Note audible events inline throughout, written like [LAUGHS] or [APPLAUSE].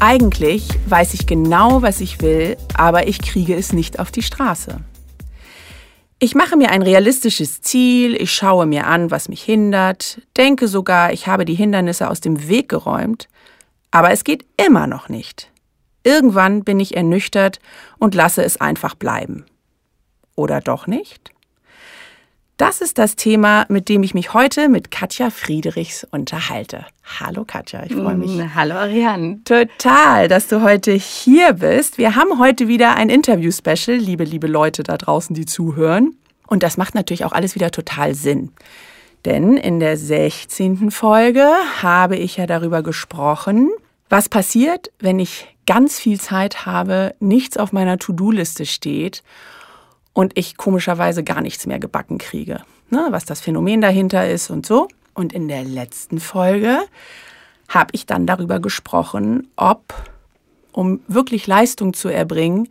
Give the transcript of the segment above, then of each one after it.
Eigentlich weiß ich genau, was ich will, aber ich kriege es nicht auf die Straße. Ich mache mir ein realistisches Ziel, ich schaue mir an, was mich hindert, denke sogar, ich habe die Hindernisse aus dem Weg geräumt, aber es geht immer noch nicht. Irgendwann bin ich ernüchtert und lasse es einfach bleiben. Oder doch nicht? Das ist das Thema, mit dem ich mich heute mit Katja Friedrichs unterhalte. Hallo Katja, ich freue mich. Mm, hallo Ariane. Total, dass du heute hier bist. Wir haben heute wieder ein Interview-Special, liebe, liebe Leute da draußen, die zuhören. Und das macht natürlich auch alles wieder total Sinn. Denn in der 16. Folge habe ich ja darüber gesprochen, was passiert, wenn ich ganz viel Zeit habe, nichts auf meiner To-Do-Liste steht und ich komischerweise gar nichts mehr gebacken kriege. Ne, was das Phänomen dahinter ist und so. Und in der letzten Folge habe ich dann darüber gesprochen, ob, um wirklich Leistung zu erbringen,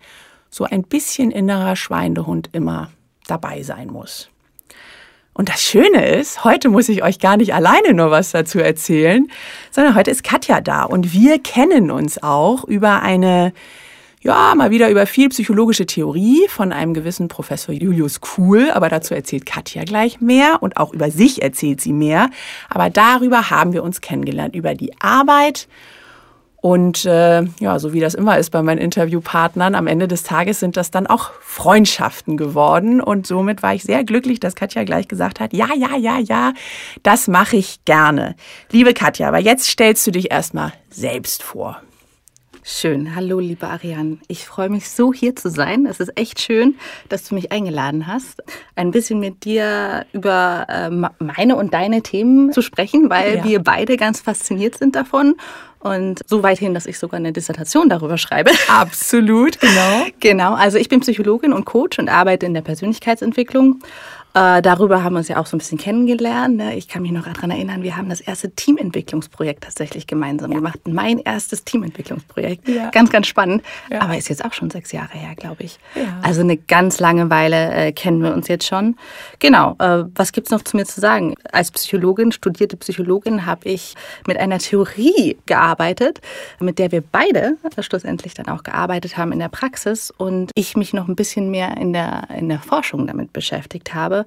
so ein bisschen innerer Schweinehund immer dabei sein muss. Und das Schöne ist, heute muss ich euch gar nicht alleine nur was dazu erzählen, sondern heute ist Katja da und wir kennen uns auch über eine ja, mal wieder über viel psychologische Theorie von einem gewissen Professor Julius Kuhl, aber dazu erzählt Katja gleich mehr und auch über sich erzählt sie mehr. Aber darüber haben wir uns kennengelernt, über die Arbeit. Und äh, ja, so wie das immer ist bei meinen Interviewpartnern, am Ende des Tages sind das dann auch Freundschaften geworden. Und somit war ich sehr glücklich, dass Katja gleich gesagt hat, ja, ja, ja, ja, das mache ich gerne. Liebe Katja, aber jetzt stellst du dich erstmal selbst vor. Schön. Hallo, liebe Ariane. Ich freue mich so, hier zu sein. Es ist echt schön, dass du mich eingeladen hast, ein bisschen mit dir über äh, meine und deine Themen zu sprechen, weil ja. wir beide ganz fasziniert sind davon. Und so weit hin, dass ich sogar eine Dissertation darüber schreibe. [LAUGHS] Absolut, genau. genau. Also ich bin Psychologin und Coach und arbeite in der Persönlichkeitsentwicklung. Äh, darüber haben wir uns ja auch so ein bisschen kennengelernt. Ne? Ich kann mich noch daran erinnern, wir haben das erste Teamentwicklungsprojekt tatsächlich gemeinsam ja. gemacht. Mein erstes Teamentwicklungsprojekt. Ja. Ganz, ganz spannend. Ja. Aber ist jetzt auch schon sechs Jahre her, glaube ich. Also eine ganz lange Weile äh, kennen wir uns jetzt schon. Genau. Äh, was gibt's noch zu mir zu sagen? Als Psychologin, studierte Psychologin, habe ich mit einer Theorie gearbeitet, mit der wir beide schlussendlich dann auch gearbeitet haben in der Praxis und ich mich noch ein bisschen mehr in der, in der Forschung damit beschäftigt habe.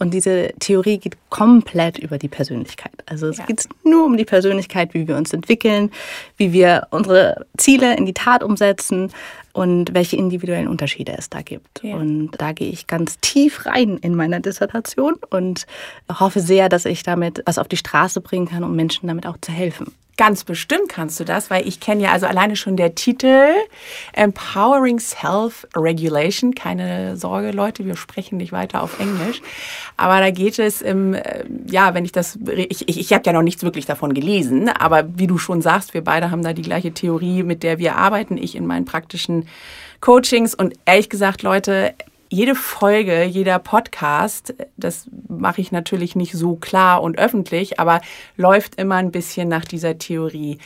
Und diese Theorie geht komplett über die Persönlichkeit. Also es ja. geht nur um die Persönlichkeit, wie wir uns entwickeln, wie wir unsere Ziele in die Tat umsetzen und welche individuellen Unterschiede es da gibt. Ja. Und da gehe ich ganz tief rein in meiner Dissertation und hoffe sehr, dass ich damit was auf die Straße bringen kann, um Menschen damit auch zu helfen. Ganz bestimmt kannst du das, weil ich kenne ja also alleine schon der Titel Empowering Self-Regulation. Keine Sorge, Leute, wir sprechen nicht weiter auf Englisch. Aber da geht es im, äh, ja, wenn ich das, ich, ich, ich habe ja noch nichts wirklich davon gelesen, aber wie du schon sagst, wir beide haben da die gleiche Theorie, mit der wir arbeiten. Ich in meinen praktischen Coachings und ehrlich gesagt, Leute, jede Folge, jeder Podcast, das mache ich natürlich nicht so klar und öffentlich, aber läuft immer ein bisschen nach dieser Theorie.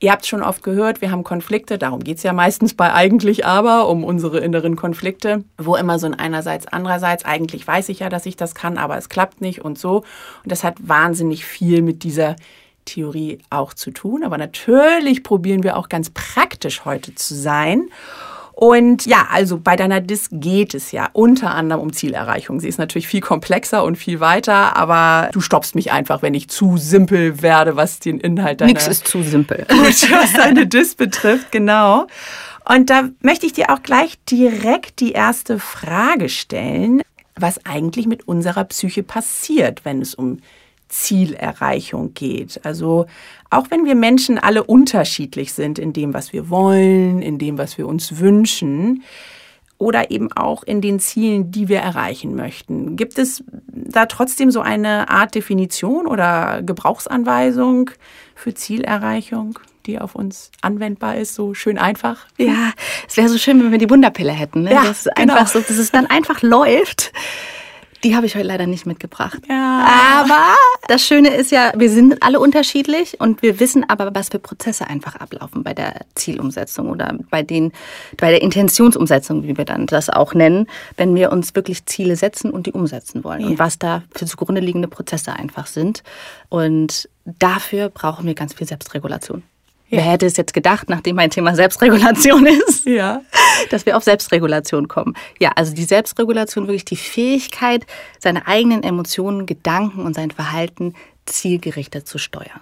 Ihr habt schon oft gehört, wir haben Konflikte, darum geht's ja meistens bei eigentlich aber, um unsere inneren Konflikte, wo immer so ein einerseits, andererseits, eigentlich weiß ich ja, dass ich das kann, aber es klappt nicht und so. Und das hat wahnsinnig viel mit dieser Theorie auch zu tun. Aber natürlich probieren wir auch ganz praktisch heute zu sein. Und ja, also bei deiner Dis geht es ja unter anderem um Zielerreichung. Sie ist natürlich viel komplexer und viel weiter, aber du stoppst mich einfach, wenn ich zu simpel werde, was den Inhalt deiner... Nix ist zu simpel. [LAUGHS] Gut, was deine Dis betrifft, genau. Und da möchte ich dir auch gleich direkt die erste Frage stellen, was eigentlich mit unserer Psyche passiert, wenn es um Zielerreichung geht. Also auch wenn wir Menschen alle unterschiedlich sind in dem, was wir wollen, in dem, was wir uns wünschen oder eben auch in den Zielen, die wir erreichen möchten, gibt es da trotzdem so eine Art Definition oder Gebrauchsanweisung für Zielerreichung? die auf uns anwendbar ist, so schön einfach. Ja, es wäre so schön, wenn wir die Wunderpille hätten. Ne? Ja, das ist einfach genau. so, dass es dann einfach läuft. Die habe ich heute leider nicht mitgebracht. Ja. Aber das Schöne ist ja, wir sind alle unterschiedlich und wir wissen aber, was für Prozesse einfach ablaufen bei der Zielumsetzung oder bei, den, bei der Intentionsumsetzung, wie wir dann das auch nennen, wenn wir uns wirklich Ziele setzen und die umsetzen wollen. Ja. Und was da für zugrunde liegende Prozesse einfach sind. Und dafür brauchen wir ganz viel Selbstregulation. Wer hätte es jetzt gedacht, nachdem mein Thema Selbstregulation [LAUGHS] ist, Ja. dass wir auf Selbstregulation kommen? Ja, also die Selbstregulation, wirklich die Fähigkeit, seine eigenen Emotionen, Gedanken und sein Verhalten zielgerichtet zu steuern.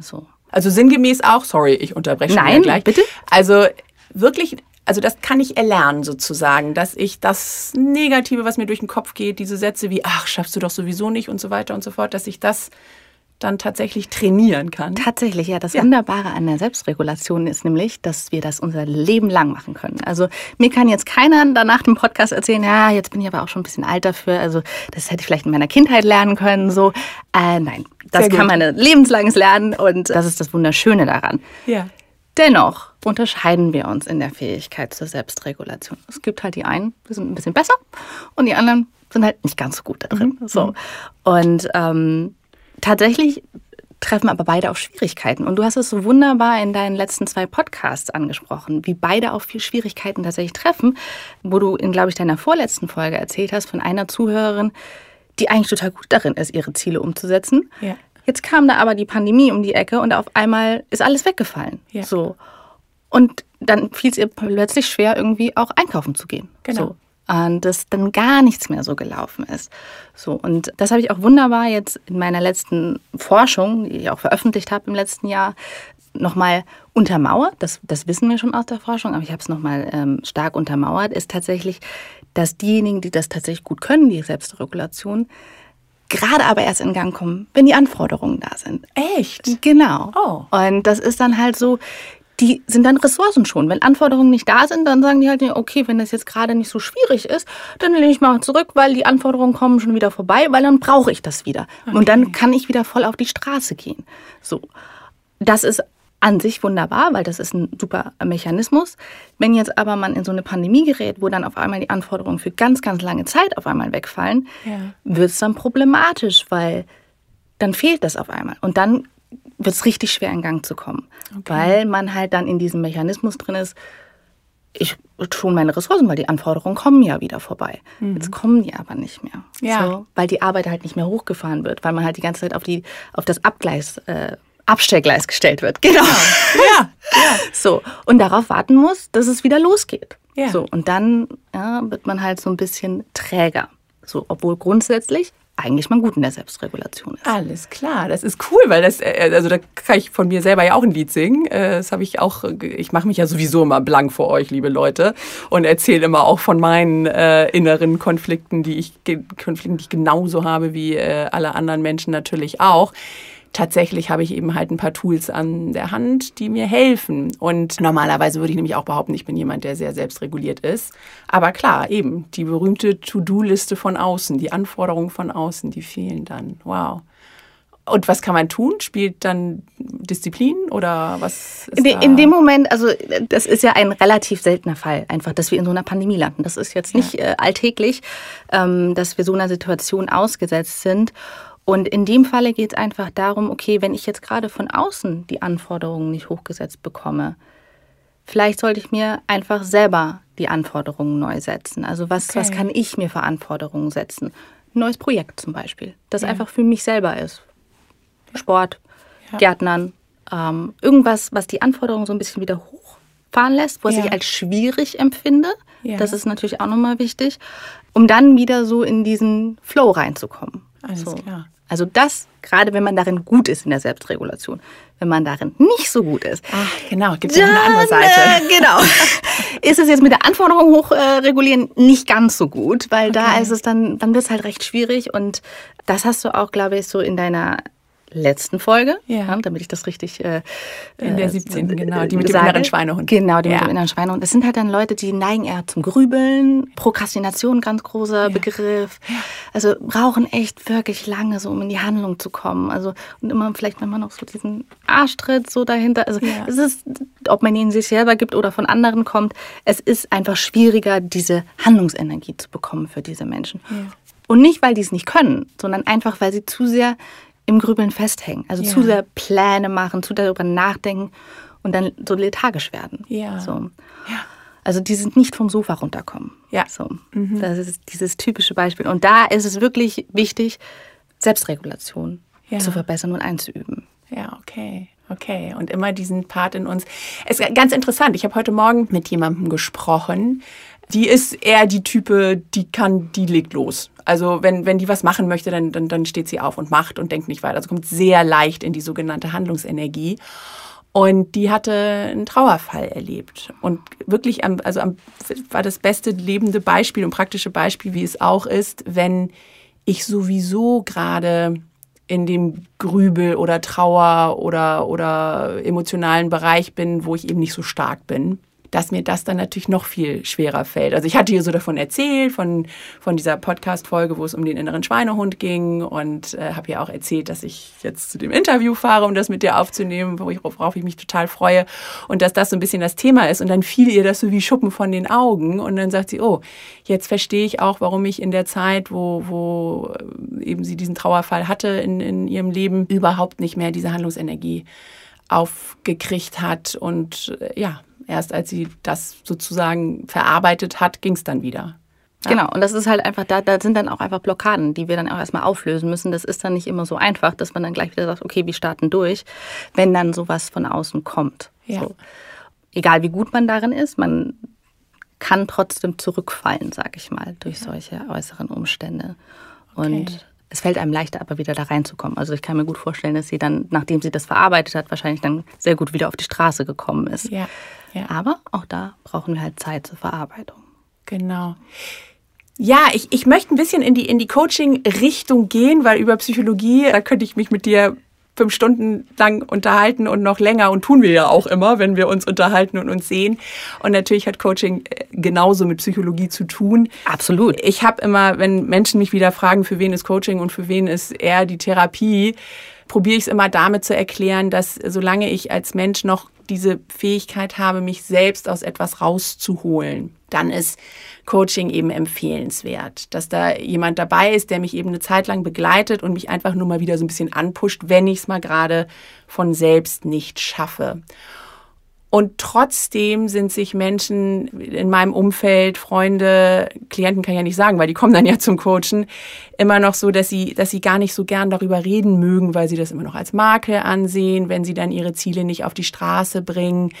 So. Also sinngemäß auch, sorry, ich unterbreche Nein, gleich. bitte? Also wirklich, also das kann ich erlernen sozusagen, dass ich das Negative, was mir durch den Kopf geht, diese Sätze wie, ach, schaffst du doch sowieso nicht und so weiter und so fort, dass ich das dann tatsächlich trainieren kann. Tatsächlich, ja. Das Wunderbare an der Selbstregulation ist nämlich, dass wir das unser Leben lang machen können. Also mir kann jetzt keiner danach dem Podcast erzählen, ja, jetzt bin ich aber auch schon ein bisschen alt dafür. Also das hätte ich vielleicht in meiner Kindheit lernen können. So, äh, nein, das Sehr gut. kann man lebenslanges lernen und das ist das Wunderschöne daran. Ja. Dennoch unterscheiden wir uns in der Fähigkeit zur Selbstregulation. Es gibt halt die einen, die sind ein bisschen besser und die anderen sind halt nicht ganz so gut da drin. So. Und ähm, tatsächlich treffen aber beide auf Schwierigkeiten. Und du hast es so wunderbar in deinen letzten zwei Podcasts angesprochen, wie beide auf viel Schwierigkeiten tatsächlich treffen, wo du in, glaube ich, deiner vorletzten Folge erzählt hast von einer Zuhörerin, die eigentlich total gut darin ist, ihre Ziele umzusetzen. Ja. Jetzt kam da aber die Pandemie um die Ecke und auf einmal ist alles weggefallen. Ja. So. Und dann fiel es ihr plötzlich schwer, irgendwie auch einkaufen zu gehen. Genau. So. Und dass dann gar nichts mehr so gelaufen ist. So, und das habe ich auch wunderbar jetzt in meiner letzten Forschung, die ich auch veröffentlicht habe im letzten Jahr, nochmal untermauert. Das, das wissen wir schon aus der Forschung, aber ich habe es nochmal ähm, stark untermauert, ist tatsächlich, dass diejenigen, die das tatsächlich gut können, die Selbstregulation, gerade aber erst in Gang kommen, wenn die Anforderungen da sind. Echt? Genau. Oh. Und das ist dann halt so, die sind dann Ressourcen schon. Wenn Anforderungen nicht da sind, dann sagen die halt, okay, wenn das jetzt gerade nicht so schwierig ist, dann lehne ich mal zurück, weil die Anforderungen kommen schon wieder vorbei, weil dann brauche ich das wieder. Und dann kann ich wieder voll auf die Straße gehen. So. Das ist an sich wunderbar, weil das ist ein super Mechanismus. Wenn jetzt aber man in so eine Pandemie gerät, wo dann auf einmal die Anforderungen für ganz, ganz lange Zeit auf einmal wegfallen, Ja. wird es dann problematisch, weil dann fehlt das auf einmal. Und dann wird es richtig schwer in Gang zu kommen, weil man halt dann in diesem Mechanismus drin ist, ich schon meine Ressourcen, weil die Anforderungen kommen ja wieder vorbei. Jetzt kommen die aber nicht mehr. Ja. So, weil die Arbeit halt nicht mehr hochgefahren wird, weil man halt die ganze Zeit auf, die, auf das Abgleis, äh, Abstellgleis gestellt wird. [LAUGHS] Genau. Ja. ja. So, und darauf warten muss, dass es wieder losgeht. Ja. So, und dann ja, wird man halt so ein bisschen träger. So, obwohl grundsätzlich eigentlich man gut in der Selbstregulation ist. Alles klar, das ist cool, weil das, äh, also da kann ich von mir selber ja auch ein Lied singen. Äh, Das habe ich auch, ich mache mich ja sowieso immer blank vor euch, liebe Leute, und erzähle immer auch von meinen äh, inneren Konflikten, die ich, Konflikten, die ich genauso habe wie äh, alle anderen Menschen natürlich auch. Tatsächlich habe ich eben halt ein paar Tools an der Hand, die mir helfen. Und normalerweise würde ich nämlich auch behaupten, ich bin jemand, der sehr selbstreguliert ist. Aber klar, eben, die berühmte To-Do-Liste von außen, die Anforderungen von außen, die fehlen dann. Wow. Und was kann man tun? Spielt dann Disziplin oder was? Ist In, de, in dem Moment, also das ist ja ein relativ seltener Fall, einfach, dass wir in so einer Pandemie landen. Das ist jetzt nicht äh, alltäglich, ähm, dass wir so einer Situation ausgesetzt sind. Und in dem Falle geht es einfach darum, okay, wenn ich jetzt gerade von außen die Anforderungen nicht hochgesetzt bekomme, vielleicht sollte ich mir einfach selber die Anforderungen neu setzen. Also was, Okay. was kann ich mir für Anforderungen setzen? Ein neues Projekt zum Beispiel, das einfach für mich selber ist. Sport, Ja. Gärtnern, ähm, irgendwas, was die Anforderungen so ein bisschen wieder hochfahren lässt, was Ja. ich als schwierig empfinde. Ja. Das ist natürlich auch nochmal wichtig, um dann wieder so in diesen Flow reinzukommen. Alles so. klar. Also das, gerade wenn man darin gut ist in der Selbstregulation. Wenn man darin nicht so gut ist, Ach, genau, gibt es eine andere Seite. äh, genau. [LAUGHS] ist es jetzt mit der Anforderung hochregulieren äh, nicht ganz so gut, weil da Okay. ist es dann, dann wird es halt recht schwierig und das hast du auch, glaube ich, so in deiner letzten Folge, Ja. damit ich das richtig äh, In der äh, 17., genau, die mit dem sage. inneren Schweinehund. Genau, die mit Ja. dem inneren Schweinehund. Das sind halt dann Leute, die neigen eher zum Grübeln, Prokrastination, ganz großer Begriff. Also brauchen echt wirklich lange, so um in die Handlung zu kommen. Also und immer vielleicht, wenn man noch so diesen Arschtritt so dahinter. Also Ja. es ist, ob man ihn sich selber gibt oder von anderen kommt, es ist einfach schwieriger, diese Handlungsenergie zu bekommen für diese Menschen. Und nicht, weil die es nicht können, sondern einfach, weil sie zu sehr im Grübeln festhängen. Also Ja. zu sehr Pläne machen, zu darüber nachdenken und dann so lethargisch werden. Ja. So. Also die sind nicht vom Sofa runterkommen. Ja. So. Das ist dieses typische Beispiel. Und da ist es wirklich wichtig, Selbstregulation Ja. zu verbessern und einzuüben. Ja, okay. Okay, und immer diesen Part in uns. Es ist ganz interessant. Ich habe heute Morgen mit jemandem gesprochen. Die ist eher die Type, die kann, die legt los. Also wenn, wenn die was machen möchte, dann, dann, dann steht sie auf und macht und denkt nicht weiter. Also kommt sehr leicht in die sogenannte Handlungsenergie. Und die hatte einen Trauerfall erlebt. Und wirklich, am, also am, war das beste lebende Beispiel und praktische Beispiel, wie es auch ist, wenn ich sowieso gerade in dem Grübel oder Trauer oder, oder emotionalen Bereich bin, wo ich eben nicht so stark bin dass mir das dann natürlich noch viel schwerer fällt. Also ich hatte hier so davon erzählt, von, von dieser Podcast-Folge, wo es um den inneren Schweinehund ging und äh, habe ja auch erzählt, dass ich jetzt zu dem Interview fahre, um das mit dir aufzunehmen, worauf ich mich total freue und dass das so ein bisschen das Thema ist. Und dann fiel ihr das so wie Schuppen von den Augen und dann sagt sie, oh, jetzt verstehe ich auch, warum ich in der Zeit, wo, wo äh, eben sie diesen Trauerfall hatte in, in ihrem Leben, überhaupt nicht mehr diese Handlungsenergie aufgekriegt hat und äh, ja, erst als sie das sozusagen verarbeitet hat, ging es dann wieder. Ja. Genau, und das ist halt einfach, da, da sind dann auch einfach Blockaden, die wir dann auch erstmal auflösen müssen. Das ist dann nicht immer so einfach, dass man dann gleich wieder sagt, okay, wir starten durch, wenn dann sowas von außen kommt. Ja. So. Egal wie gut man darin ist, man kann trotzdem zurückfallen, sag ich mal, durch ja. solche äußeren Umstände. Okay. Und es fällt einem leichter, aber wieder da reinzukommen. Also ich kann mir gut vorstellen, dass sie dann, nachdem sie das verarbeitet hat, wahrscheinlich dann sehr gut wieder auf die Straße gekommen ist. Ja, ja. Aber auch da brauchen wir halt Zeit zur Verarbeitung. Genau. Ja, ich, ich möchte ein bisschen in die, in die Coaching-Richtung gehen, weil über Psychologie, da könnte ich mich mit dir fünf Stunden lang unterhalten und noch länger und tun wir ja auch immer, wenn wir uns unterhalten und uns sehen. Und natürlich hat Coaching äh, genauso mit Psychologie zu tun. Absolut. Ich habe immer, wenn Menschen mich wieder fragen, für wen ist Coaching und für wen ist eher die Therapie, probiere ich es immer damit zu erklären, dass solange ich als Mensch noch diese Fähigkeit habe, mich selbst aus etwas rauszuholen, dann ist Coaching eben empfehlenswert. Dass da jemand dabei ist, der mich eben eine Zeit lang begleitet und mich einfach nur mal wieder so ein bisschen anpusht, wenn ich es mal gerade von selbst nicht schaffe. Und trotzdem sind sich Menschen in meinem Umfeld, Freunde, Klienten kann ich ja nicht sagen, weil die kommen dann ja zum Coachen, immer noch so, dass sie, dass sie gar nicht so gern darüber reden mögen, weil sie das immer noch als Makel ansehen, wenn sie dann ihre Ziele nicht auf die Straße bringen.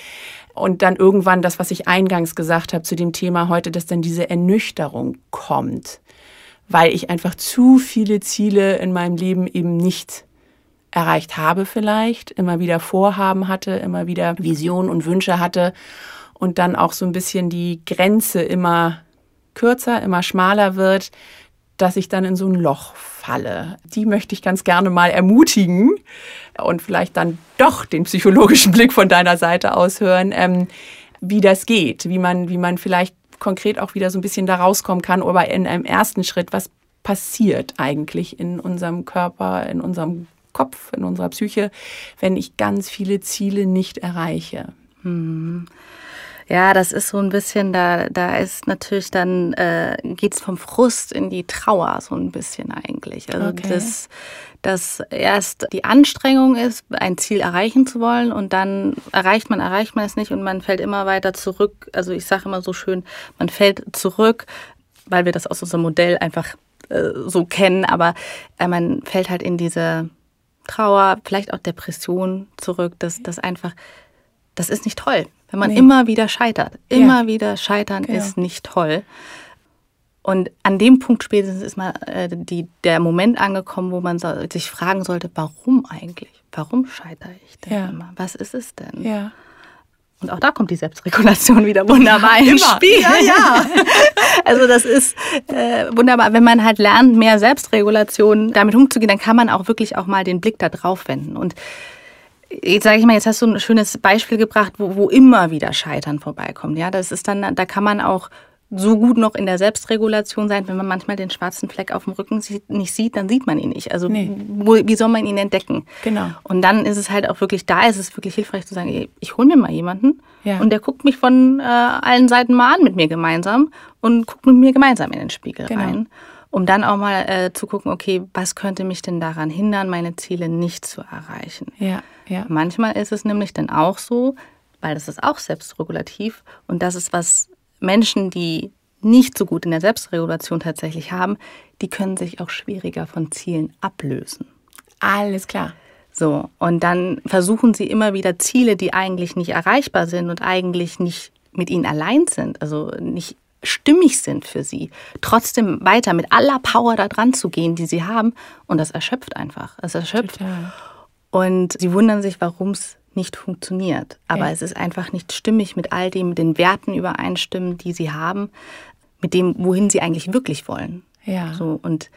Und dann irgendwann das, was ich eingangs gesagt habe zu dem Thema heute, dass dann diese Ernüchterung kommt, weil ich einfach zu viele Ziele in meinem Leben eben nicht erreicht habe vielleicht, immer wieder Vorhaben hatte, immer wieder Visionen und Wünsche hatte und dann auch so ein bisschen die Grenze immer kürzer, immer schmaler wird, dass ich dann in so ein Loch falle. Die möchte ich ganz gerne mal ermutigen und vielleicht dann doch den psychologischen Blick von deiner Seite aus hören, ähm, wie das geht, wie man, wie man vielleicht konkret auch wieder so ein bisschen da rauskommen kann, aber in einem ersten Schritt, was passiert eigentlich in unserem Körper, in unserem Kopf, in unserer Psyche, wenn ich ganz viele Ziele nicht erreiche. Hm. Ja, das ist so ein bisschen, da, da ist natürlich dann, äh, geht es vom Frust in die Trauer so ein bisschen eigentlich. Also okay. das, dass erst die Anstrengung ist, ein Ziel erreichen zu wollen und dann erreicht man, erreicht man es nicht und man fällt immer weiter zurück. Also ich sage immer so schön, man fällt zurück, weil wir das aus unserem Modell einfach äh, so kennen, aber äh, man fällt halt in diese Trauer, vielleicht auch Depression zurück, dass das einfach, das ist nicht toll. Wenn man nee. immer wieder scheitert. Immer ja. wieder scheitern genau. ist nicht toll. Und an dem Punkt spätestens ist mal äh, die, der Moment angekommen, wo man so, sich fragen sollte, warum eigentlich? Warum scheitere ich denn ja. immer? Was ist es denn? Ja. Und auch da kommt die Selbstregulation wieder wunderbar ja, ins Spiel. Ja, ja. [LAUGHS] also das ist äh, wunderbar. Wenn man halt lernt, mehr Selbstregulation damit umzugehen, dann kann man auch wirklich auch mal den Blick da drauf wenden. Und jetzt sage ich mal, jetzt hast du ein schönes Beispiel gebracht, wo, wo immer wieder Scheitern vorbeikommt. Ja, das ist dann, da kann man auch so gut noch in der Selbstregulation sein, wenn man manchmal den schwarzen Fleck auf dem Rücken nicht sieht, dann sieht man ihn nicht. Also nee. wo, wie soll man ihn entdecken? Genau. Und dann ist es halt auch wirklich, da ist es wirklich hilfreich zu sagen, ich hole mir mal jemanden ja. und der guckt mich von äh, allen Seiten mal an mit mir gemeinsam und guckt mit mir gemeinsam in den Spiegel genau. rein um dann auch mal äh, zu gucken, okay, was könnte mich denn daran hindern, meine Ziele nicht zu erreichen? Ja, ja. Manchmal ist es nämlich dann auch so, weil das ist auch selbstregulativ und das ist was Menschen, die nicht so gut in der Selbstregulation tatsächlich haben, die können sich auch schwieriger von Zielen ablösen. Alles klar. So, und dann versuchen sie immer wieder Ziele, die eigentlich nicht erreichbar sind und eigentlich nicht mit ihnen allein sind, also nicht stimmig sind für sie, trotzdem weiter mit aller Power da dran zu gehen, die sie haben. Und das erschöpft einfach. Es erschöpft. Total. Und sie wundern sich, warum es nicht funktioniert. Aber ja. es ist einfach nicht stimmig mit all dem, mit den Werten übereinstimmen, die sie haben, mit dem, wohin sie eigentlich wirklich wollen. Ja. So, und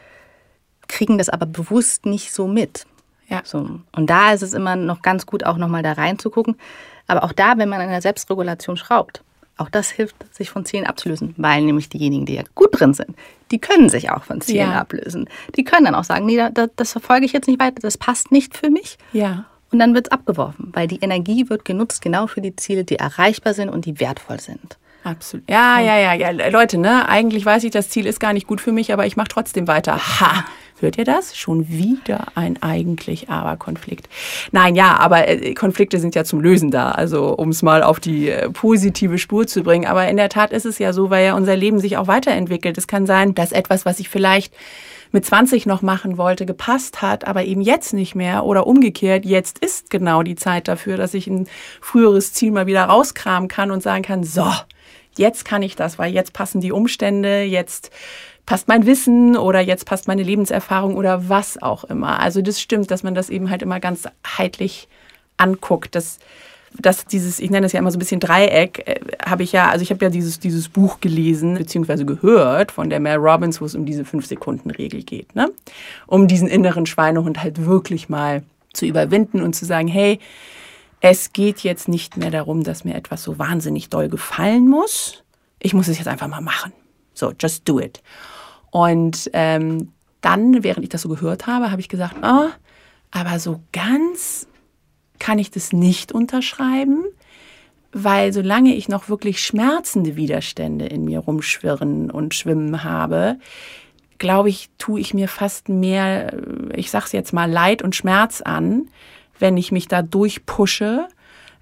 kriegen das aber bewusst nicht so mit. Ja. So. Und da ist es immer noch ganz gut, auch nochmal da reinzugucken. Aber auch da, wenn man an der Selbstregulation schraubt, auch das hilft, sich von Zielen abzulösen, weil nämlich diejenigen, die ja gut drin sind, die können sich auch von Zielen ja. ablösen. Die können dann auch sagen, nee, das, das verfolge ich jetzt nicht weiter, das passt nicht für mich. Ja. Und dann wird es abgeworfen, weil die Energie wird genutzt genau für die Ziele, die erreichbar sind und die wertvoll sind. Absolut. Ja, ja, ja, ja. Leute, ne, eigentlich weiß ich, das Ziel ist gar nicht gut für mich, aber ich mache trotzdem weiter. Ha! Hört ihr das? Schon wieder ein eigentlich aber Konflikt. Nein, ja, aber äh, Konflikte sind ja zum Lösen da. Also, um es mal auf die äh, positive Spur zu bringen. Aber in der Tat ist es ja so, weil ja unser Leben sich auch weiterentwickelt. Es kann sein, dass etwas, was ich vielleicht mit 20 noch machen wollte, gepasst hat, aber eben jetzt nicht mehr oder umgekehrt, jetzt ist genau die Zeit dafür, dass ich ein früheres Ziel mal wieder rauskramen kann und sagen kann, so, jetzt kann ich das, weil jetzt passen die Umstände, jetzt passt mein Wissen oder jetzt passt meine Lebenserfahrung oder was auch immer. Also das stimmt, dass man das eben halt immer ganz heitlich anguckt. Das, das dieses, ich nenne das ja immer so ein bisschen Dreieck, äh, habe ich ja, also ich habe ja dieses, dieses Buch gelesen bzw. gehört von der Mel Robbins, wo es um diese Fünf-Sekunden-Regel geht. Ne? Um diesen inneren Schweinehund halt wirklich mal zu überwinden und zu sagen, hey, es geht jetzt nicht mehr darum, dass mir etwas so wahnsinnig doll gefallen muss. Ich muss es jetzt einfach mal machen. So, just do it. Und ähm, dann, während ich das so gehört habe, habe ich gesagt, oh, aber so ganz kann ich das nicht unterschreiben, weil solange ich noch wirklich schmerzende Widerstände in mir rumschwirren und schwimmen habe, glaube ich, tue ich mir fast mehr, ich sage es jetzt mal, Leid und Schmerz an, wenn ich mich da durchpushe,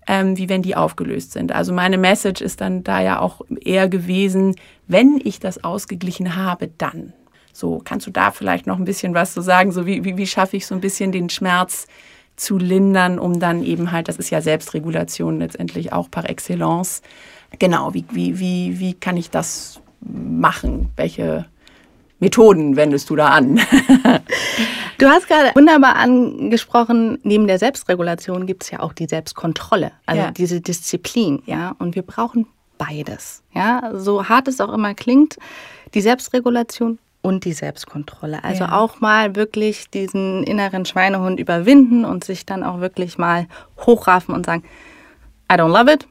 ähm, wie wenn die aufgelöst sind. Also meine Message ist dann da ja auch eher gewesen, wenn ich das ausgeglichen habe, dann. So, kannst du da vielleicht noch ein bisschen was zu sagen? So, wie, wie, wie schaffe ich so ein bisschen den Schmerz zu lindern, um dann eben halt, das ist ja Selbstregulation letztendlich auch par excellence. Genau, wie, wie, wie, wie kann ich das machen? Welche Methoden wendest du da an? [LAUGHS] Du hast gerade wunderbar angesprochen, neben der Selbstregulation gibt es ja auch die Selbstkontrolle, also ja. diese Disziplin, ja. Und wir brauchen beides, ja. So hart es auch immer klingt, die Selbstregulation und die Selbstkontrolle. Also ja. auch mal wirklich diesen inneren Schweinehund überwinden und sich dann auch wirklich mal hochraffen und sagen, I don't love it,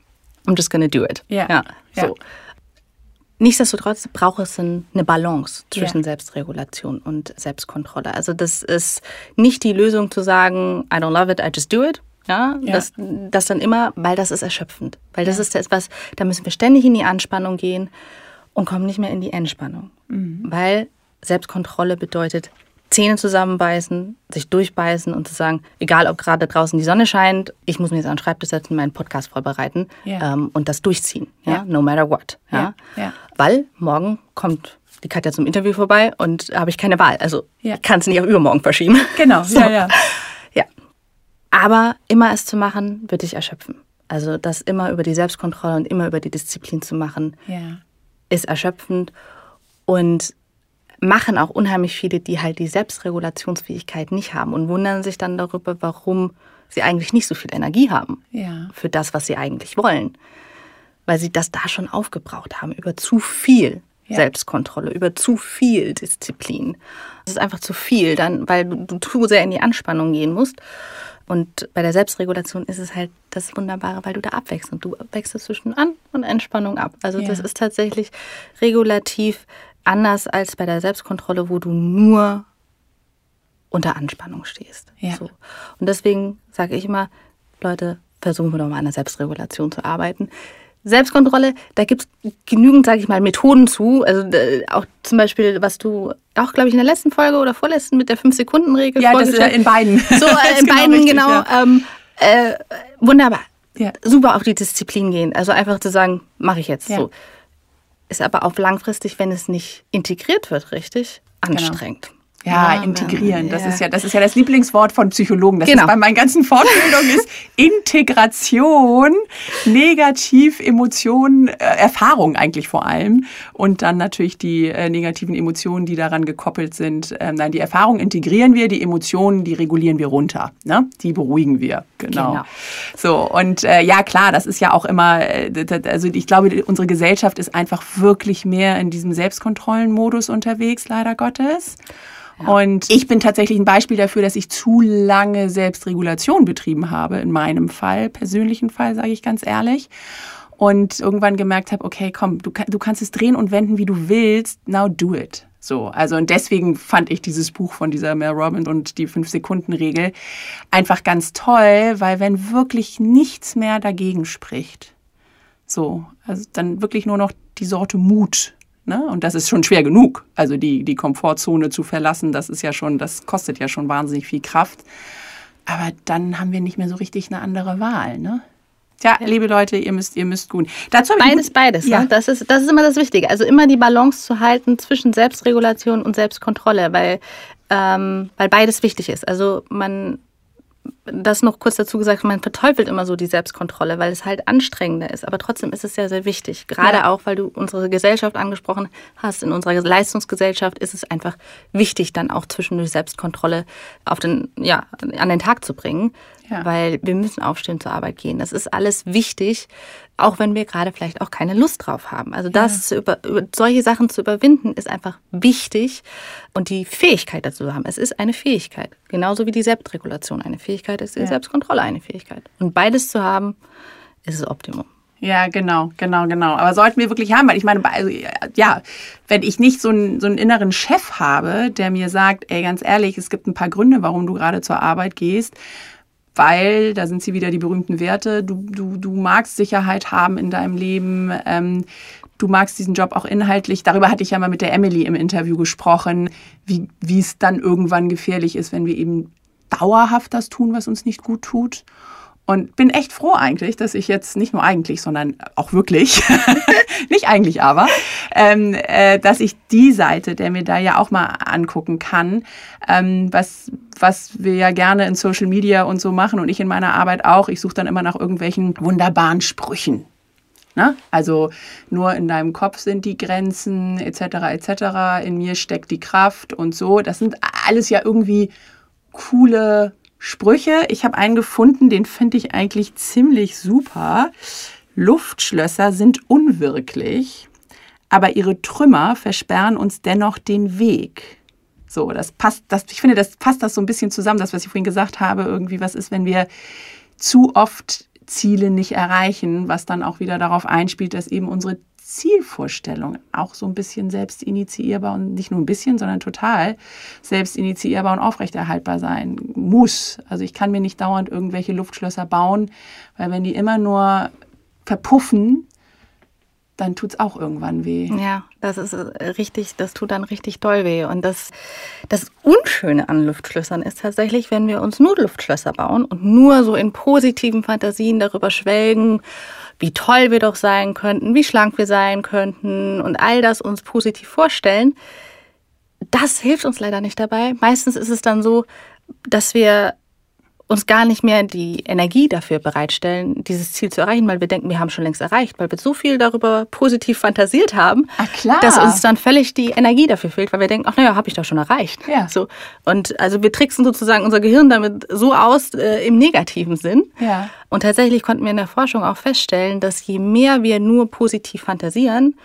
I'm just gonna do it. Ja. ja so. Nichtsdestotrotz braucht es eine Balance zwischen ja. Selbstregulation und Selbstkontrolle. Also das ist nicht die Lösung zu sagen, I don't love it, I just do it. Ja, ja. Das, das dann immer, weil das ist erschöpfend. Weil das ja. ist etwas, da müssen wir ständig in die Anspannung gehen und kommen nicht mehr in die Entspannung. Mhm. Weil Selbstkontrolle bedeutet, Zähne zusammenbeißen, sich durchbeißen und zu sagen, egal ob gerade draußen die Sonne scheint, ich muss mir jetzt an den Schreibtisch setzen, meinen Podcast vorbereiten ja. ähm, und das durchziehen, ja? ja? no matter what. Ja? ja? Weil morgen kommt die Katja zum Interview vorbei und da habe ich keine Wahl. Also ich kann es nicht auf übermorgen verschieben. Genau, [LAUGHS] so. ja, ja. ja. Aber immer es zu machen, wird dich erschöpfen. Also das immer über die Selbstkontrolle und immer über die Disziplin zu machen, ist erschöpfend. Und machen auch unheimlich viele, die halt die Selbstregulationsfähigkeit nicht haben und wundern sich dann darüber, warum sie eigentlich nicht so viel Energie haben ja. für das, was sie eigentlich wollen. Weil sie das da schon aufgebraucht haben, über zu viel ja. Selbstkontrolle, über zu viel Disziplin. Das ist einfach zu viel, dann, weil du, du zu sehr in die Anspannung gehen musst. Und bei der Selbstregulation ist es halt das Wunderbare, weil du da abwächst und du wechselst zwischen An- und Entspannung ab. Also ja. das ist tatsächlich regulativ anders als bei der Selbstkontrolle, wo du nur unter Anspannung stehst. Ja. So. Und deswegen sage ich immer, Leute, versuchen wir doch mal an der Selbstregulation zu arbeiten. Selbstkontrolle, da gibt es genügend, sage ich mal, Methoden zu. Also äh, auch zum Beispiel, was du auch, glaube ich, in der letzten Folge oder vorletzten mit der 5-Sekunden-Regel Ja, das ist ja in beiden. So, äh, [LAUGHS] in genau beiden, richtig, genau. Ja. Ähm, äh, wunderbar. Ja. Super auf die Disziplin gehen. Also einfach zu sagen, mache ich jetzt. So ist aber auch langfristig, wenn es nicht integriert wird, richtig, genau. anstrengend. Genau. Ja, Ja, integrieren. Das ja. ist ja, das ist ja das Lieblingswort von Psychologen. Das Genau. ist bei meinen ganzen Fortbildungen ist Integration, negativ Emotionen, äh, Erfahrung eigentlich vor allem. Und dann natürlich die äh, negativen Emotionen, die daran gekoppelt sind. Ähm, nein, die Erfahrung integrieren wir, die Emotionen, die regulieren wir runter. Ne? Die beruhigen wir. Genau. Genau. So, und äh, ja, klar, das ist ja auch immer, äh, also ich glaube, unsere Gesellschaft ist einfach wirklich mehr in diesem Selbstkontrollenmodus unterwegs, leider Gottes. Und ich bin tatsächlich ein Beispiel dafür, dass ich zu lange Selbstregulation betrieben habe, in meinem Fall, persönlichen Fall, sage ich ganz ehrlich. Und irgendwann gemerkt habe, okay, komm, du, du kannst es drehen und wenden, wie du willst, now do it. So, also und deswegen fand ich dieses Buch von dieser Mel Robbins und die Fünf-Sekunden-Regel einfach ganz toll, weil wenn wirklich nichts mehr dagegen spricht, so, also dann wirklich nur noch die Sorte Mut. Ne? Und das ist schon schwer genug. Also die, die Komfortzone zu verlassen, das ist ja schon, das kostet ja schon wahnsinnig viel Kraft. Aber dann haben wir nicht mehr so richtig eine andere Wahl, ne? Tja, liebe Leute, ihr müsst, ihr müsst gut. Dazu Beides, beides. Ja. Ne? Das, ist, das ist immer das Wichtige. Also immer die Balance zu halten zwischen Selbstregulation und Selbstkontrolle, weil, ähm, weil beides wichtig ist. Also man, das noch kurz dazu gesagt, man verteufelt immer so die Selbstkontrolle, weil es halt anstrengender ist. Aber trotzdem ist es sehr, sehr wichtig. Gerade Ja. auch, weil du unsere Gesellschaft angesprochen hast. In unserer Leistungsgesellschaft ist es einfach wichtig, dann auch zwischendurch Selbstkontrolle auf den, ja, an den Tag zu bringen. Ja. Weil wir müssen aufstehen zur Arbeit gehen. Das ist alles wichtig, auch wenn wir gerade vielleicht auch keine Lust drauf haben. Also das zu über, über solche Sachen zu überwinden, ist einfach wichtig und die Fähigkeit dazu zu haben. Es ist eine Fähigkeit, genauso wie die Selbstregulation eine Fähigkeit ist, die Ja. Selbstkontrolle eine Fähigkeit. Und beides zu haben, ist das Optimum. Ja, genau, genau, genau. Aber sollten wir wirklich haben, weil ich meine, also, ja, wenn ich nicht so einen, so einen inneren Chef habe, der mir sagt, ey, ganz ehrlich, es gibt ein paar Gründe, warum du gerade zur Arbeit gehst, weil, da sind sie wieder die berühmten Werte, du, du, du magst Sicherheit haben in deinem Leben, ähm, du magst diesen Job auch inhaltlich. Darüber hatte ich ja mal mit der Emily im Interview gesprochen, wie, wie es dann irgendwann gefährlich ist, wenn wir eben dauerhaft das tun, was uns nicht gut tut. Und bin echt froh eigentlich, dass ich jetzt nicht nur eigentlich, sondern auch wirklich, [LAUGHS] nicht eigentlich aber, ähm, äh, dass ich die Seite der Medaille auch mal angucken kann, ähm, was, was wir ja gerne in Social Media und so machen und ich in meiner Arbeit auch. Ich suche dann immer nach irgendwelchen wunderbaren Sprüchen. Ne? Also nur in deinem Kopf sind die Grenzen etc. etc. In mir steckt die Kraft und so. Das sind alles ja irgendwie coole Sprüche. Ich habe einen gefunden, den finde ich eigentlich ziemlich super. Luftschlösser sind unwirklich, aber ihre Trümmer versperren uns dennoch den Weg. So, das passt, das, ich finde, das passt das so ein bisschen zusammen, das, was ich vorhin gesagt habe. Irgendwie, was ist, wenn wir zu oft Ziele nicht erreichen, was dann auch wieder darauf einspielt, dass eben unsere Zielvorstellung auch so ein bisschen selbst initiierbar und nicht nur ein bisschen, sondern total selbst initiierbar und aufrechterhaltbar sein muss. Also ich kann mir nicht dauernd irgendwelche Luftschlösser bauen, weil wenn die immer nur verpuffen, dann tut es auch irgendwann weh. Ja, das ist äh, richtig, das tut dann richtig doll weh. Und das, das Unschöne an Luftschlössern ist tatsächlich, wenn wir uns nur Luftschlösser bauen und nur so in positiven Fantasien darüber schwelgen, wie toll wir doch sein könnten, wie schlank wir sein könnten und all das uns positiv vorstellen. Das hilft uns leider nicht dabei. Meistens ist es dann so, dass wir uns gar nicht mehr die Energie dafür bereitstellen, dieses Ziel zu erreichen, weil wir denken, wir haben schon längst erreicht, weil wir so viel darüber positiv fantasiert haben, Ah, dass uns dann völlig die Energie dafür fehlt, weil wir denken, ach naja, habe ich doch schon erreicht. Ja. So. Und also wir tricksen sozusagen unser Gehirn damit so aus äh, im negativen Sinn. Ja. Und tatsächlich konnten wir in der Forschung auch feststellen, dass je mehr wir nur positiv fantasieren,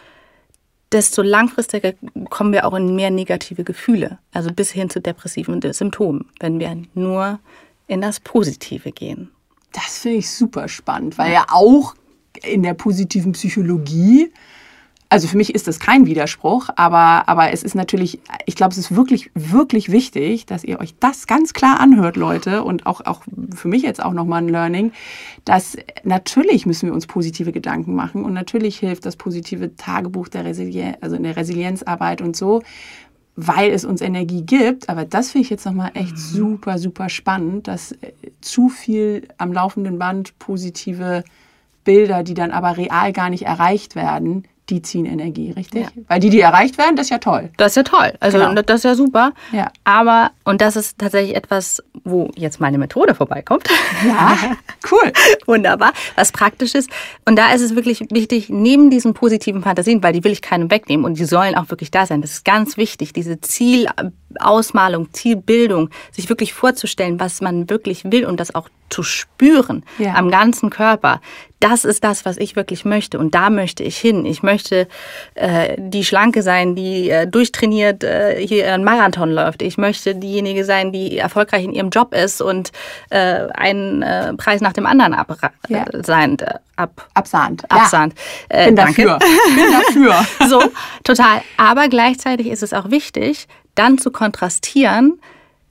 desto langfristiger kommen wir auch in mehr negative Gefühle, also bis hin zu depressiven Symptomen, wenn wir nur in das Positive gehen. Das finde ich super spannend, weil ja auch in der positiven Psychologie, also für mich ist das kein Widerspruch, aber, aber es ist natürlich, ich glaube, es ist wirklich, wirklich wichtig, dass ihr euch das ganz klar anhört, Leute, und auch, auch für mich jetzt auch nochmal ein Learning, dass natürlich müssen wir uns positive Gedanken machen und natürlich hilft das positive Tagebuch der Resilienz, also in der Resilienzarbeit und so, weil es uns Energie gibt. Aber das finde ich jetzt nochmal echt super, super spannend, dass äh, zu viel am laufenden Band positive Bilder, die dann aber real gar nicht erreicht werden, die ziehen Energie, richtig? Ja. Weil die, die erreicht werden, das ist ja toll. Das ist ja toll. Also genau. das ist ja super. Ja. Aber, und das ist tatsächlich etwas, wo jetzt meine Methode vorbeikommt. Ja, [LAUGHS] cool. Wunderbar. Was praktisch ist. Und da ist es wirklich wichtig, neben diesen positiven Fantasien, weil die will ich keinem wegnehmen und die sollen auch wirklich da sein. Das ist ganz wichtig, diese Zielausmalung, Zielbildung, sich wirklich vorzustellen, was man wirklich will und das auch zu spüren ja. am ganzen Körper. Das ist das, was ich wirklich möchte und da möchte ich hin. Ich möchte äh, die Schlanke sein, die äh, durchtrainiert äh, hier einen Marathon läuft. Ich möchte diejenige sein, die erfolgreich in ihrem Job ist und äh, einen äh, Preis nach dem anderen ab, ja. sein, äh, ab, absahnt. absahnt. Ja. Bin dafür. Bin dafür. [LAUGHS] so, total. Aber gleichzeitig ist es auch wichtig, dann zu kontrastieren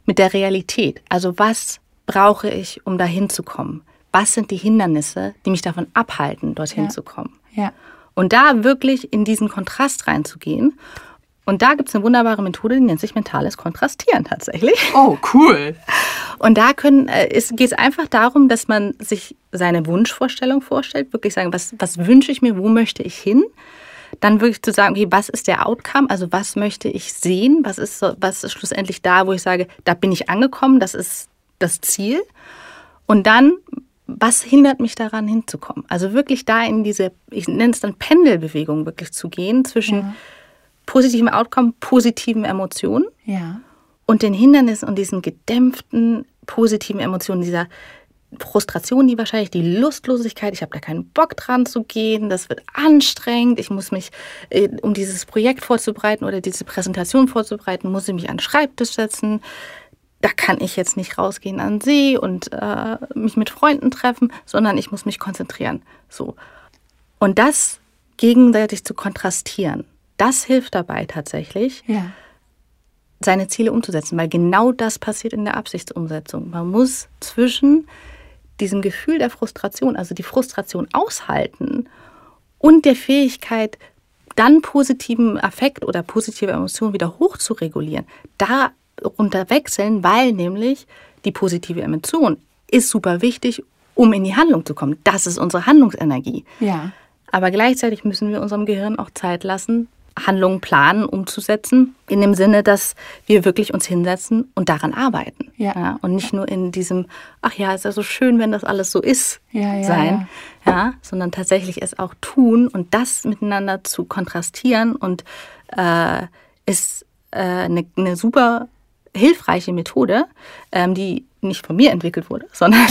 mit der Realität. Also was brauche ich, um dahin zu kommen? Was sind die Hindernisse, die mich davon abhalten, dorthin ja. zu kommen? Ja. Und da wirklich in diesen Kontrast reinzugehen. Und da gibt es eine wunderbare Methode, die nennt sich mentales Kontrastieren tatsächlich. Oh, cool. Und da äh, geht es einfach darum, dass man sich seine Wunschvorstellung vorstellt, wirklich sagen, was, was wünsche ich mir, wo möchte ich hin? Dann wirklich zu sagen, okay, was ist der Outcome? Also was möchte ich sehen? Was ist, was ist schlussendlich da, wo ich sage, da bin ich angekommen, das ist das Ziel. Und dann, was hindert mich daran hinzukommen? Also wirklich da in diese, ich nenne es dann Pendelbewegung wirklich zu gehen zwischen ja. positivem Outcome, positiven Emotionen ja. und den Hindernissen und diesen gedämpften positiven Emotionen, dieser Frustration, die wahrscheinlich, die Lustlosigkeit, ich habe da keinen Bock dran zu gehen, das wird anstrengend, ich muss mich, äh, um dieses Projekt vorzubereiten oder diese Präsentation vorzubereiten, muss ich mich an den Schreibtisch setzen, da kann ich jetzt nicht rausgehen an See und äh, mich mit Freunden treffen, sondern ich muss mich konzentrieren. So. Und das gegenseitig zu kontrastieren, das hilft dabei tatsächlich, ja. seine Ziele umzusetzen, weil genau das passiert in der Absichtsumsetzung. Man muss zwischen diesem Gefühl der Frustration, also die Frustration aushalten und der Fähigkeit, dann positiven Affekt oder positive Emotionen wieder hoch zu regulieren, da runterwechseln, weil nämlich die positive Emotion ist super wichtig, um in die Handlung zu kommen. Das ist unsere Handlungsenergie. Ja. Aber gleichzeitig müssen wir unserem Gehirn auch Zeit lassen, Handlungen planen, umzusetzen, in dem Sinne, dass wir wirklich uns hinsetzen und daran arbeiten. Ja. ja und nicht nur in diesem, ach ja, ist ja so schön, wenn das alles so ist, ja, ja, sein, ja. ja. sondern tatsächlich es auch tun und das miteinander zu kontrastieren und äh, ist äh, eine, eine super hilfreiche Methode, ähm, die nicht von mir entwickelt wurde, [LAUGHS] sondern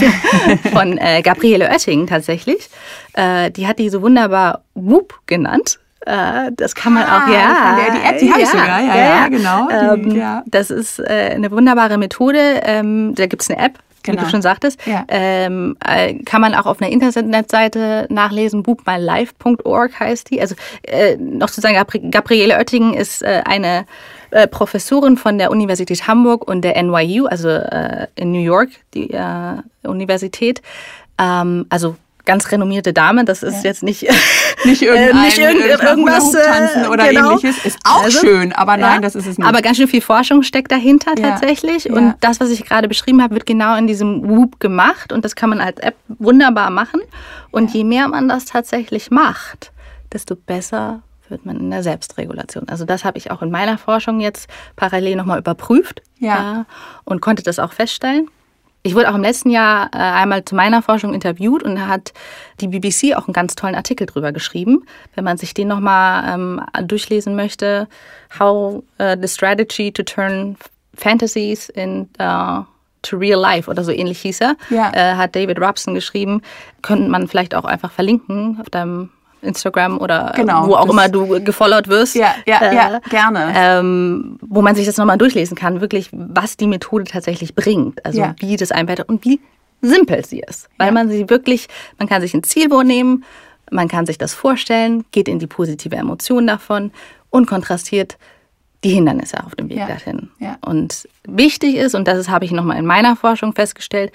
von äh, Gabriele Oetting tatsächlich. Äh, die hat die so wunderbar Whoop genannt. Äh, das kann man ah, auch, ja. Der, die App, die habe ich sogar, ja, ja, ja genau. Ähm, ja. Das ist äh, eine wunderbare Methode. Ähm, da gibt es eine App, Genau. wie du genau. schon sagtest. Ja. Ähm, äh, kann man auch auf einer Internetseite nachlesen. boopmylife.org heißt die. Also äh, noch zu sagen, Gabriele Oettingen ist äh, eine äh, Professorin von der Universität Hamburg und der NYU, also äh, in New York, die äh, Universität. Ähm, also ganz renommierte Dame, das ist ja. jetzt nicht, [LAUGHS] nicht, [LAUGHS] irgendein, äh, nicht irgend, irgendwas tanzen oder genau. ähnliches. Ist auch also, schön, aber nein, ja. das ist es nicht. Aber ganz schön viel Forschung steckt dahinter ja. tatsächlich. Und das, was ich gerade beschrieben habe, wird genau in diesem Whoop gemacht und das kann man als App wunderbar machen. Und je mehr man das tatsächlich macht, desto besser wird man in der Selbstregulation. Also das habe ich auch in meiner Forschung jetzt parallel nochmal überprüft ja. äh, und konnte das auch feststellen. Ich wurde auch im letzten Jahr äh, einmal zu meiner Forschung interviewt und da hat die BBC auch einen ganz tollen Artikel drüber geschrieben. Wenn man sich den nochmal ähm, durchlesen möchte, How uh, the Strategy to Turn Fantasies in uh, to Real Life oder so ähnlich hieß er, ja. äh, hat David Robson geschrieben. Könnte man vielleicht auch einfach verlinken auf deinem Instagram oder genau, wo auch immer du gefollowt wirst. Ja, ja, äh, ja gerne. Ähm, wo man sich das nochmal durchlesen kann, wirklich, was die Methode tatsächlich bringt. Also ja. wie das einbettet und wie simpel sie ist. Weil ja. man sie wirklich, man kann sich ein Ziel nehmen, man kann sich das vorstellen, geht in die positive Emotion davon und kontrastiert die Hindernisse auf dem Weg ja. dahin. Und wichtig ist, und das habe ich nochmal in meiner Forschung festgestellt,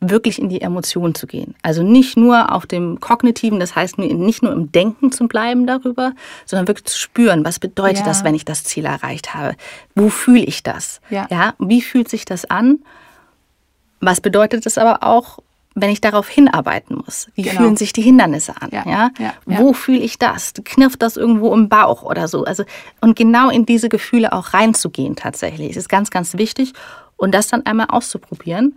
wirklich in die Emotion zu gehen. Also nicht nur auf dem kognitiven, das heißt nicht nur im Denken zu bleiben darüber, sondern wirklich zu spüren, was bedeutet ja. das, wenn ich das Ziel erreicht habe? Wo fühle ich das? Ja. ja. Wie fühlt sich das an? Was bedeutet es aber auch wenn ich darauf hinarbeiten muss, wie Genau. fühlen sich die Hindernisse an? Ja, Ja, ja. Wo fühle ich das? Knirft das irgendwo im Bauch oder so? Also, und genau in diese Gefühle auch reinzugehen tatsächlich. Ist ganz, ganz wichtig. Und das dann einmal auszuprobieren.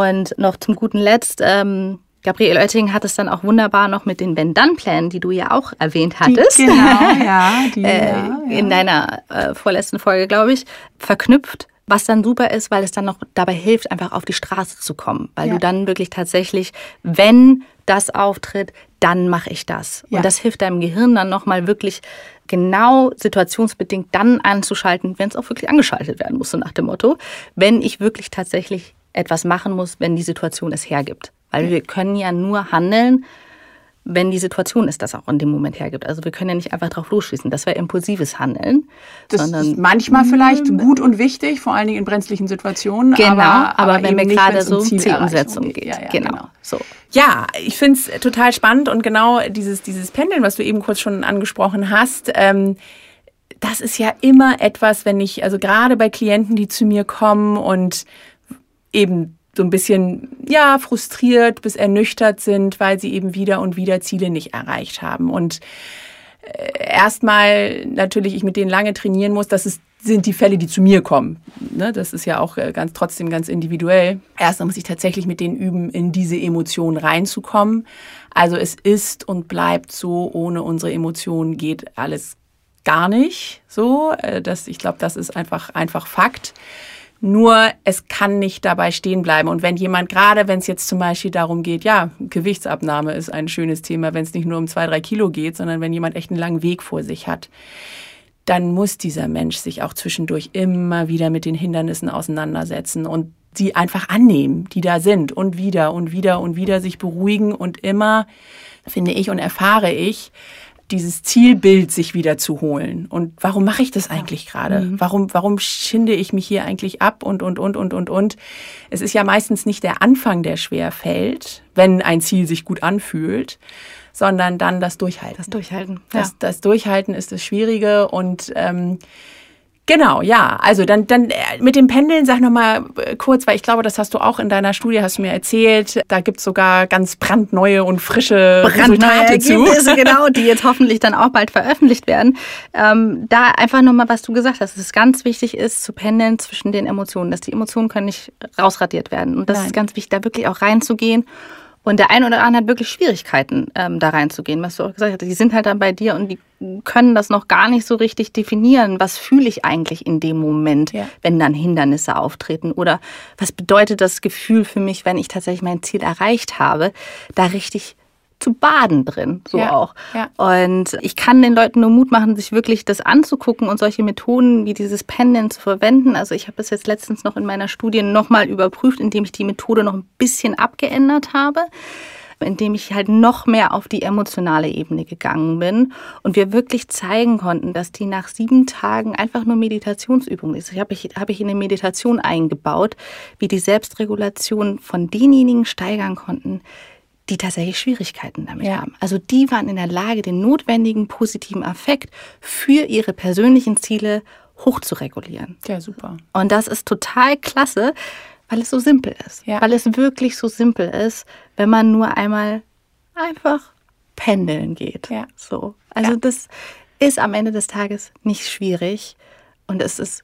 Und noch zum guten Letzt, ähm, Gabriel Oetting hat es dann auch wunderbar noch mit den Wenn-Dann-Plänen, die du ja auch erwähnt hattest. Genau, [LAUGHS] ja. Die, äh, ja, ja. in deiner äh, vorletzten Folge, glaube ich, verknüpft, was dann super ist, weil es dann noch dabei hilft, einfach auf die Straße zu kommen. Weil Ja. du dann wirklich tatsächlich, wenn das auftritt, dann mache ich das. Ja. Und das hilft deinem Gehirn dann nochmal wirklich genau situationsbedingt dann anzuschalten, wenn es auch wirklich angeschaltet werden muss, so nach dem Motto, wenn ich wirklich tatsächlich etwas machen muss, wenn die Situation es hergibt. Weil wir können ja nur handeln, wenn die Situation es das auch in dem Moment hergibt. Also wir können ja nicht einfach drauf losschießen. Das wäre impulsives Handeln. Das sondern ist manchmal vielleicht gut und wichtig, vor allen Dingen in brenzlichen Situationen. Genau, aber, aber, wenn eben wir gerade so um um Zielumsetzung geht. Ja, ja, genau. So. Ja, ich finde es total spannend und genau dieses, dieses Pendeln, was du eben kurz schon angesprochen hast, ähm, das ist ja immer etwas, wenn ich, also gerade bei Klienten, die zu mir kommen und eben so ein bisschen, ja, frustriert bis ernüchtert sind, weil sie eben wieder und wieder Ziele nicht erreicht haben. Und äh, erstmal natürlich ich mit denen lange trainieren muss, das ist, sind die Fälle, die zu mir kommen. Ne, das ist ja auch äh, ganz, trotzdem ganz individuell. Erstmal muss ich tatsächlich mit denen üben, in diese Emotionen reinzukommen. Also es ist und bleibt so, ohne unsere Emotionen geht alles gar nicht so. Äh, Das, ich glaube, das ist einfach, einfach Fakt. Nur es kann nicht dabei stehen bleiben. Und wenn jemand, gerade wenn es jetzt zum Beispiel darum geht, ja, Gewichtsabnahme ist ein schönes Thema, wenn es nicht nur um zwei, drei Kilo geht, sondern wenn jemand echt einen langen Weg vor sich hat, dann muss dieser Mensch sich auch zwischendurch immer wieder mit den Hindernissen auseinandersetzen und sie einfach annehmen, die da sind und wieder und wieder und wieder sich beruhigen und immer, finde ich und erfahre ich, dieses Zielbild sich wieder zu holen. Und warum mache ich das eigentlich gerade? Warum, warum schinde ich mich hier eigentlich ab und, und, und, und, und, und? Es ist ja meistens nicht der Anfang, der schwer fällt, wenn ein Ziel sich gut anfühlt, sondern dann das Durchhalten. Das Durchhalten. Das, das Durchhalten ist das Schwierige und ähm, genau, ja. Also dann, dann äh, mit dem Pendeln sag noch mal äh, kurz, weil ich glaube, das hast du auch in deiner Studie, hast du mir erzählt. Da gibt's sogar ganz brandneue und frische Resultate zu. Ergebnisse, [LAUGHS] genau, die jetzt hoffentlich dann auch bald veröffentlicht werden. Ähm, da einfach nochmal, was du gesagt hast, dass es ganz wichtig ist, zu pendeln zwischen den Emotionen, dass die Emotionen können nicht rausradiert werden. Und das Nein. ist ganz wichtig, da wirklich auch reinzugehen. Und der ein oder andere hat wirklich Schwierigkeiten, ähm, da reinzugehen, was du auch gesagt hast. Die sind halt dann bei dir und die können das noch gar nicht so richtig definieren. Was fühle ich eigentlich in dem Moment, Ja. wenn dann Hindernisse auftreten? Oder was bedeutet das Gefühl für mich, wenn ich tatsächlich mein Ziel erreicht habe, da richtig zu baden drin, so Ja, auch. ja. Und ich kann den Leuten nur Mut machen, sich wirklich das anzugucken und solche Methoden wie dieses Pendeln zu verwenden. Also ich habe das jetzt letztens noch in meiner Studie nochmal überprüft, indem ich die Methode noch ein bisschen abgeändert habe indem ich halt noch mehr auf die emotionale Ebene gegangen bin und wir wirklich zeigen konnten, dass die nach sieben Tagen einfach nur Meditationsübung ist. Ich habe ich, habe ich in eine Meditation eingebaut, wie die Selbstregulation von denjenigen steigern konnten, die tatsächlich Schwierigkeiten damit Ja. haben. Also die waren in der Lage, den notwendigen positiven Affekt für ihre persönlichen Ziele hochzuregulieren. Ja, super. Und das ist total klasse, weil es so simpel ist. Ja. Weil es wirklich so simpel ist, wenn man nur einmal einfach pendeln geht. Ja. So. Also Ja. das ist am Ende des Tages nicht schwierig und es ist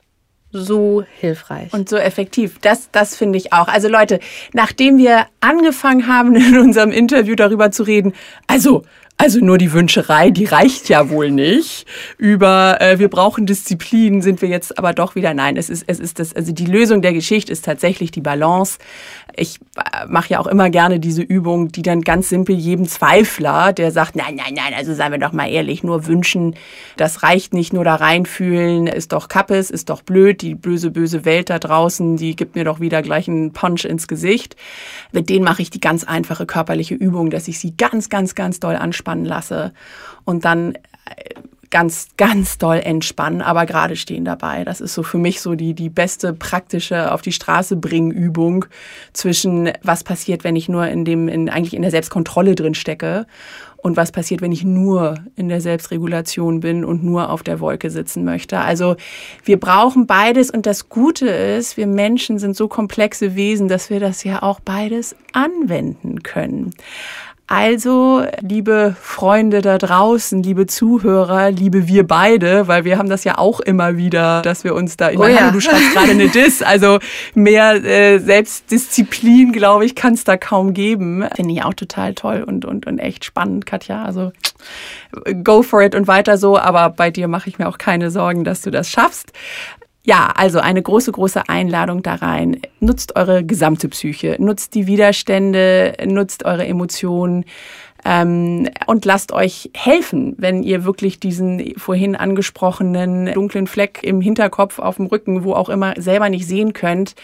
so hilfreich. Und so effektiv. Das, das finde ich auch. Also Leute, nachdem wir angefangen haben, [LAUGHS] in unserem Interview darüber zu reden, also, also nur die Wünscherei, die reicht ja wohl nicht. Über äh, wir brauchen Disziplin sind wir jetzt aber doch wieder. Nein, es ist, es ist das, also die Lösung der Geschichte ist tatsächlich die Balance. Ich äh, mache ja auch immer gerne diese Übung, die dann ganz simpel jedem Zweifler, der sagt, nein, nein, nein, also seien wir doch mal ehrlich, nur wünschen, das reicht nicht, nur da reinfühlen, ist doch Kappes, ist doch blöd, die böse, böse Welt da draußen, die gibt mir doch wieder gleich einen Punch ins Gesicht. Mit denen mache ich die ganz einfache körperliche Übung, dass ich sie ganz, ganz, ganz doll anspannen lasse und dann äh, ganz, ganz doll entspannen, aber gerade stehen dabei. Das ist so für mich so die, die beste praktische auf die Straße bringen Übung zwischen was passiert, wenn ich nur in dem, in, eigentlich in der Selbstkontrolle drin stecke und was passiert, wenn ich nur in der Selbstregulation bin und nur auf der Wolke sitzen möchte. Also wir brauchen beides und das Gute ist, wir Menschen sind so komplexe Wesen, dass wir das ja auch beides anwenden können. Also, liebe Freunde da draußen, liebe Zuhörer, liebe wir beide, weil wir haben das ja auch immer wieder, dass wir uns da, ich oh meine, ja. du schreibst gerade eine Diss, also mehr äh, Selbstdisziplin, glaube ich, kann es da kaum geben. Finde ich auch total toll und, und, und echt spannend, Katja. Also, go for it und weiter so, aber bei dir mache ich mir auch keine Sorgen, dass du das schaffst. Ja, also eine große, große Einladung da rein. Nutzt eure gesamte Psyche, nutzt die Widerstände, nutzt eure Emotionen ähm, und lasst euch helfen, wenn ihr wirklich diesen vorhin angesprochenen dunklen Fleck im Hinterkopf, auf dem Rücken, wo auch immer, selber nicht sehen könnt.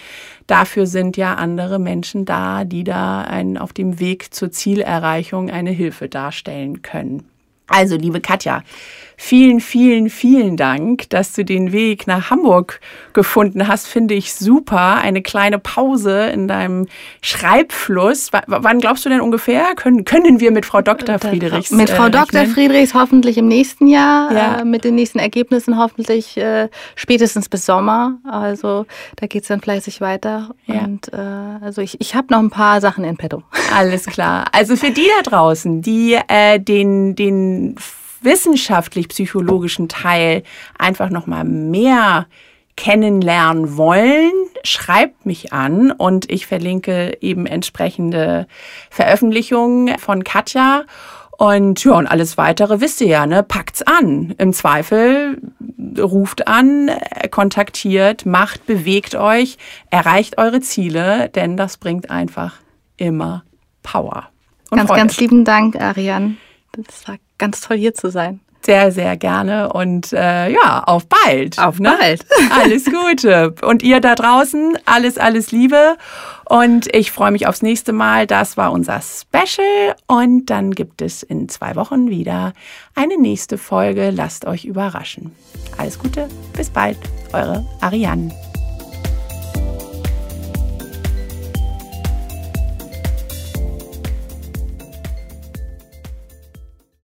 Dafür sind ja andere Menschen da, die da einen auf dem Weg zur Zielerreichung eine Hilfe darstellen können. Also, liebe Katja, vielen, vielen, vielen Dank, dass du den Weg nach Hamburg gefunden hast. Finde ich super. Eine kleine Pause in deinem Schreibfluss. W wann glaubst du denn ungefähr? Können, können wir mit Frau Dr. Friedrichs? Mit Frau äh, Dr. Friedrichs hoffentlich im nächsten Jahr. Ja. Äh, mit den nächsten Ergebnissen hoffentlich äh, spätestens bis Sommer. Also da geht es dann fleißig weiter. Ja. Und äh, also ich, ich habe noch ein paar Sachen in petto. Alles klar. Also für die da draußen, die äh, den, den wissenschaftlich-psychologischen Teil einfach noch mal mehr kennenlernen wollen, schreibt mich an und ich verlinke eben entsprechende Veröffentlichungen von Katja. Und ja, und alles weitere wisst ihr ja, ne? Packt's an. Im Zweifel ruft an, kontaktiert, macht, bewegt euch, erreicht eure Ziele, denn das bringt einfach immer Power. Und ganz, Freude. ganz lieben Dank, Ariane. Das war ganz toll hier zu sein. Sehr, sehr gerne und äh, ja, auf bald. Auf ne? bald. [LAUGHS] Alles Gute. Und ihr da draußen, alles, alles Liebe. Und ich freue mich aufs nächste Mal. Das war unser Special. Und dann gibt es in zwei Wochen wieder eine nächste Folge. Lasst euch überraschen. Alles Gute, bis bald. Eure Ariane.